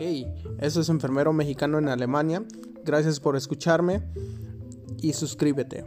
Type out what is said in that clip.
Hey, eso es Enfermero Mexicano en Alemania. Gracias por escucharme y suscríbete.